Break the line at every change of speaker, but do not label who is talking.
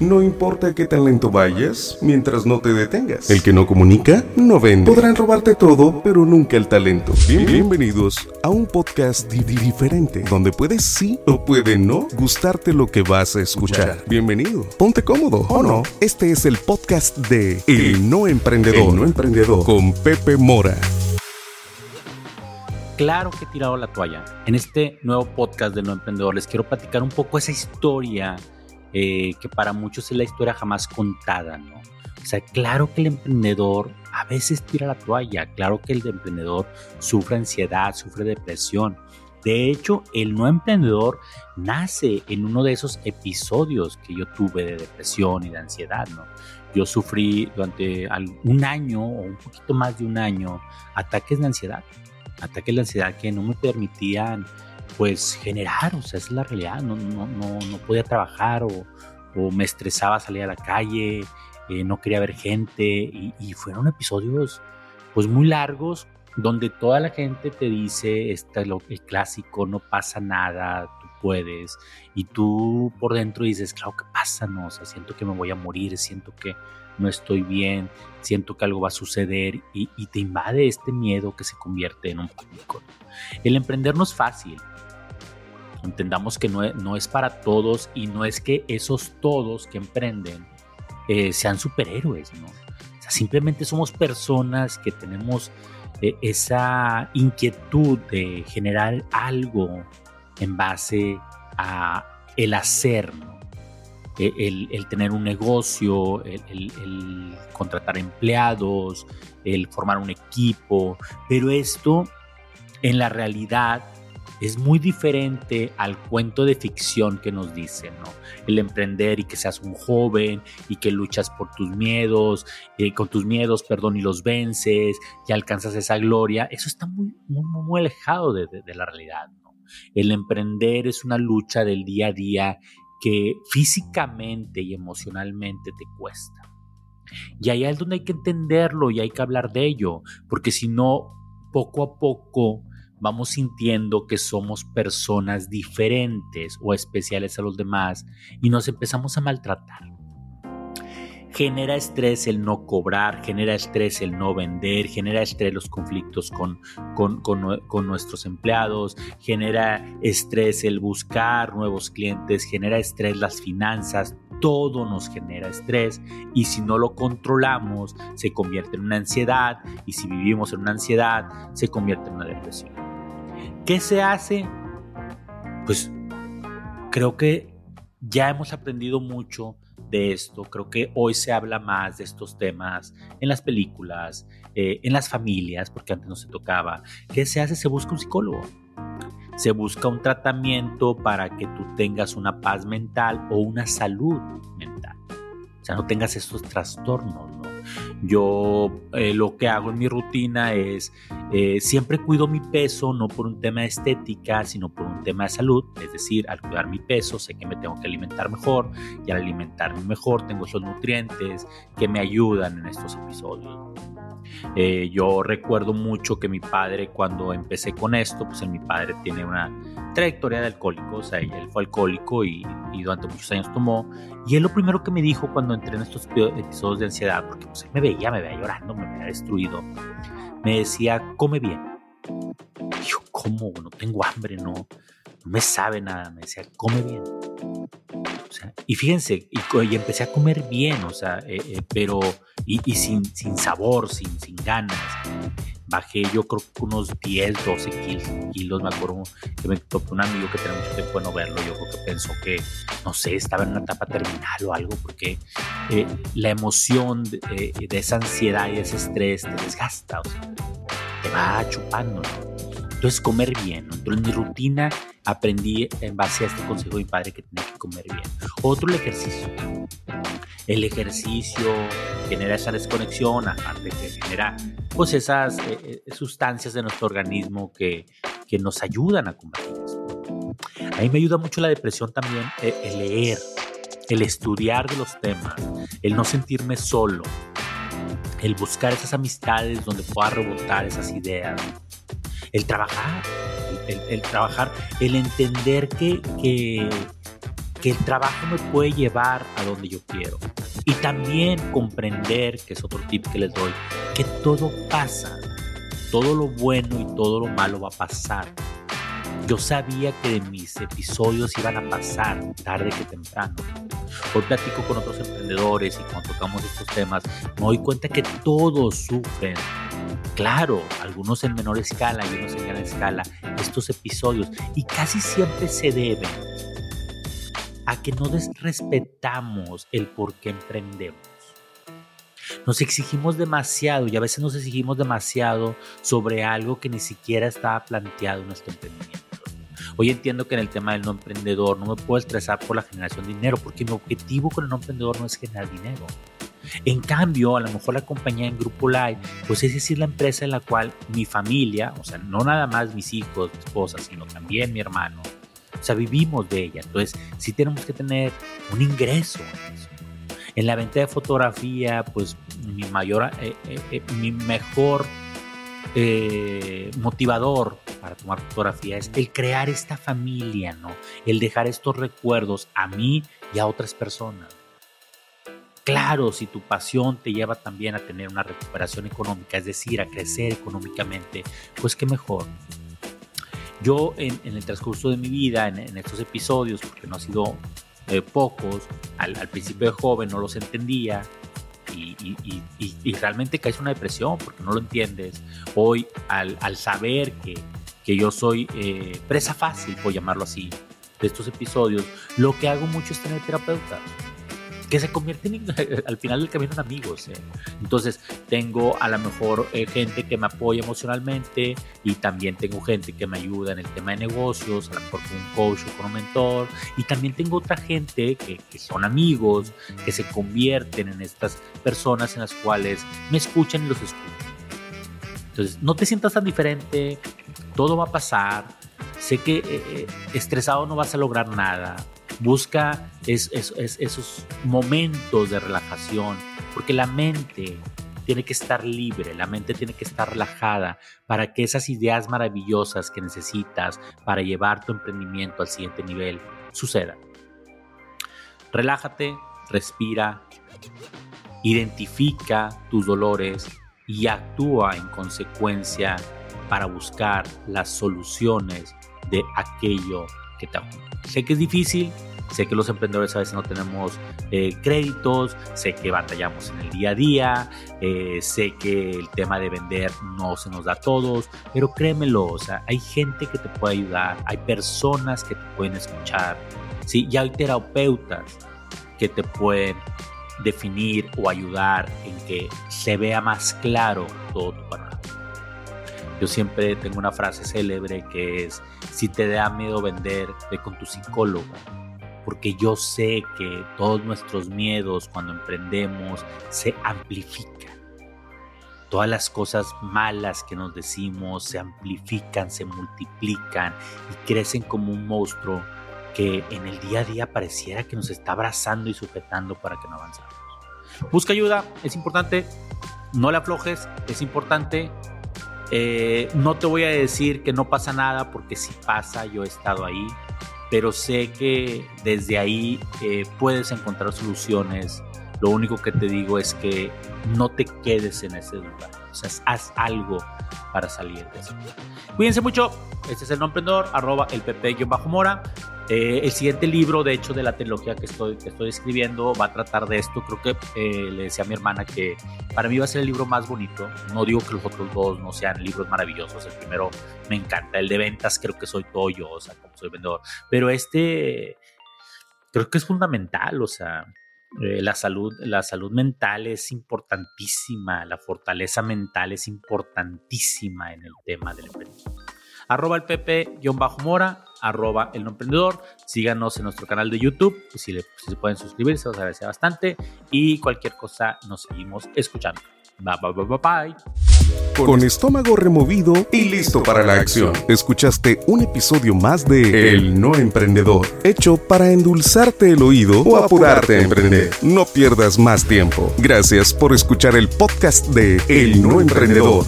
No importa qué talento vayas, mientras no te detengas. El que no comunica, no vende. Podrán robarte todo, pero nunca el talento. bienvenidos a un podcast diferente, donde puedes sí o puede no gustarte lo que vas a escuchar. Bienvenido. Ponte cómodo, ¿o no? Este es el podcast de El No Emprendedor. El No Emprendedor. Con Pepe Mora
claro que he tirado la toalla. En este nuevo podcast de No Emprendedor les quiero platicar un poco esa historia eh, que para muchos es la historia jamás contada, ¿no? O sea, claro que el emprendedor a veces tira la toalla, claro que el emprendedor sufre ansiedad, sufre depresión. De hecho, el no emprendedor nace en uno de esos episodios que yo tuve de depresión y de ansiedad, ¿no? Yo sufrí durante un año o un poquito más de un año ataques de ansiedad, ataques de ansiedad que no me permitían pues generar, o sea, es la realidad, no, no, no, podía trabajar o, o, me estresaba salir a la calle, eh, no quería ver gente y, fueron episodios pues muy largos donde toda la gente te dice, este, lo, el clásico, no pasa nada, tú puedes, y tú por dentro dices, claro que pasa, no, o sea, siento que me voy a morir, siento que no estoy bien, siento que algo va a suceder y, y te invade este miedo que se convierte en un pánico. El emprender no es fácil, Entendamos que no, es para todos y no es que esos todos que emprenden eh, sean superhéroes, ¿no? Simplemente somos personas que tenemos eh, esa inquietud de generar algo en base a el hacer, ¿no? E, el, tener un negocio, el contratar empleados, el formar un equipo, pero esto en la realidad es muy diferente al cuento de ficción que nos dicen, ¿no? El emprender y que seas un joven y que luchas por tus miedos, eh, con tus miedos, perdón, y los vences y alcanzas esa gloria, eso está muy, muy, muy alejado de, la realidad, ¿no? El emprender es una lucha del día a día que físicamente y emocionalmente te cuesta. Y ahí es donde hay que entenderlo y hay que hablar de ello, porque si no, poco a poco vamos sintiendo que somos personas diferentes o especiales a los demás y nos empezamos a maltratar. Genera estrés el no cobrar, genera estrés el no vender, genera estrés los conflictos con, con, con, nuestros empleados, genera estrés el buscar nuevos clientes, genera estrés las finanzas, todo nos genera estrés y si no lo controlamos se convierte en una ansiedad y si vivimos en una ansiedad se convierte en una depresión. ¿Qué se hace? Pues creo que ya hemos aprendido mucho de esto. Creo que hoy se habla más de estos temas en las películas, eh, en las familias, porque antes no se tocaba. ¿Qué se hace? Se busca un psicólogo. Se busca un tratamiento para que tú tengas una paz mental o una salud mental. O sea, no tengas estos trastornos, ¿no? Yo eh, lo que hago en mi rutina es eh, siempre cuido mi peso, no por un tema de estética, sino por un tema de salud. Es decir, al cuidar mi peso, sé que me tengo que alimentar mejor y al alimentarme mejor tengo esos nutrientes que me ayudan en estos episodios. Eh, yo recuerdo mucho que mi padre cuando empecé con esto, pues mi padre tiene una trayectoria de alcohólico, o sea, él fue alcohólico y, durante muchos años tomó. Y él lo primero que me dijo cuando entré en estos episodios de ansiedad, porque pues, él me veía, me veía llorando, me veía destruido, me decía, come bien. Y yo, ¿cómo? No tengo hambre, no, no me sabe nada. Me decía, come bien. Sea, y fíjense, y, empecé a comer bien, o sea, eh, eh, pero, y, y, sin, sin sabor, sin, sin ganas. Bajé yo creo que unos 10, 12 kilos, me acuerdo que me topé un amigo que tenía mucho tiempo de no verlo, yo creo que pensó que, no sé, estaba en una etapa terminal o algo, porque eh, la emoción de, esa ansiedad y ese estrés te desgasta, o sea, te va chupando, Entonces comer bien, Entonces mi rutina aprendí en base a este consejo de mi padre que tenía que comer bien. Otro el ejercicio. El ejercicio genera esa desconexión, aparte que genera pues esas eh, eh, sustancias de nuestro organismo que, que nos ayudan a combatir esto. A mí me ayuda mucho la depresión también eh, el leer, el estudiar de los temas, el no sentirme solo, el buscar esas amistades donde pueda rebotar esas ideas, el trabajar, el, trabajar, el entender que, que, que el trabajo me puede llevar a donde yo quiero. Y también comprender, que es otro tip que les doy, que todo pasa, todo lo bueno y todo lo malo va a pasar. Yo sabía que mis episodios iban a pasar tarde que temprano. Hoy platico con otros emprendedores y cuando tocamos estos temas me doy cuenta que todos sufren. Claro, algunos en menor escala y unos en escala, estos episodios. Y casi siempre se deben a que no respetamos el por qué emprendemos. Nos exigimos demasiado y a veces nos exigimos demasiado sobre algo que ni siquiera estaba planteado en nuestro emprendimiento. Hoy entiendo que en el tema del no emprendedor no me puedo estresar por la generación de dinero, porque mi objetivo con el no emprendedor no es generar dinero. En cambio, a lo mejor la compañía en Grupo Live, pues es decir, la empresa en la cual mi familia, o sea, no nada más mis hijos, mi esposa, sino también mi hermano, o sea, vivimos de ella. Entonces, sí tenemos que tener un ingreso en eso. En la venta de fotografía, pues mi mayor, eh, eh, eh, mi mejor motivador para tomar fotografía es el crear esta familia, ¿no? El dejar estos recuerdos a mí y a otras personas. Claro, si tu pasión te lleva también a tener una recuperación económica, es decir, a crecer económicamente, pues qué mejor. Yo en, el transcurso de mi vida, en, estos episodios, porque no ha sido eh, pocos, al, principio de joven no los entendía y, realmente caes una depresión porque no lo entiendes. Hoy al, saber que, que, yo soy eh, presa fácil, por llamarlo así, de estos episodios, lo que hago mucho es tener terapeutas que se convierten al final del camino en amigos. ¿eh? Entonces, tengo a lo mejor eh, gente que me apoya emocionalmente y también tengo gente que me ayuda en el tema de negocios, a lo mejor con un coach o con un mentor. Y también tengo otra gente que, que son amigos, que se convierten en estas personas en las cuales me escuchan y los escuchan. Entonces, no te sientas tan diferente, todo va a pasar. Sé que eh, estresado no vas a lograr nada Busca esos momentos de relajación, porque la mente tiene que estar libre, la mente tiene que estar relajada para que esas ideas maravillosas que necesitas para llevar tu emprendimiento al siguiente nivel sucedan. Relájate, respira, identifica tus dolores y actúa en consecuencia para buscar las soluciones de aquello que te Sé que es difícil, sé que los emprendedores a veces no tenemos eh, créditos, sé que batallamos en el día a día, eh, sé que el tema de vender no se nos da a todos, pero créemelo, o sea, hay gente que te puede ayudar, hay personas que te pueden escuchar, ¿sí? ya hay terapeutas que te pueden definir o ayudar en que se vea más claro todo tu panorama. Yo siempre tengo una frase célebre que es, si te da miedo vender, ve con tu psicólogo. Porque yo sé que todos nuestros miedos cuando emprendemos se amplifican. Todas las cosas malas que nos decimos se amplifican, se multiplican y crecen como un monstruo que en el día a día pareciera que nos está abrazando y sujetando para que no avancemos. Busca ayuda, es importante. No le aflojes, es importante eh, no te voy a decir que no pasa nada porque sí pasa, yo he estado ahí, pero sé que desde ahí eh, puedes encontrar soluciones. Lo único que te digo es que no te quedes en ese lugar. O sea, haz algo para salir de eso. Cuídense mucho. Este es el no emprendedor, arroba el pp-mora. Eh, el siguiente libro, de hecho, de la trilogía que estoy, escribiendo va a tratar de esto. Creo que eh, le decía a mi hermana que para mí va a ser el libro más bonito. No digo que los otros dos no sean libros maravillosos. El primero me encanta. El de ventas creo que soy todo yo, o sea, como soy vendedor. Pero este creo que es fundamental, o sea, eh, la, salud, la salud mental es importantísima, la fortaleza mental es importantísima en el tema del emprendimiento arroba el pp-mora, arroba el no emprendedor. Síganos en nuestro canal de YouTube, pues si, le, si se pueden suscribir, se os agradece bastante. Y cualquier cosa nos seguimos escuchando. Bye, bye, bye, bye.
Con estómago removido y listo para la acción. Escuchaste un episodio más de El No Emprendedor, hecho para endulzarte el oído o apurarte a emprender. No pierdas más tiempo. Gracias por escuchar el podcast de El No Emprendedor.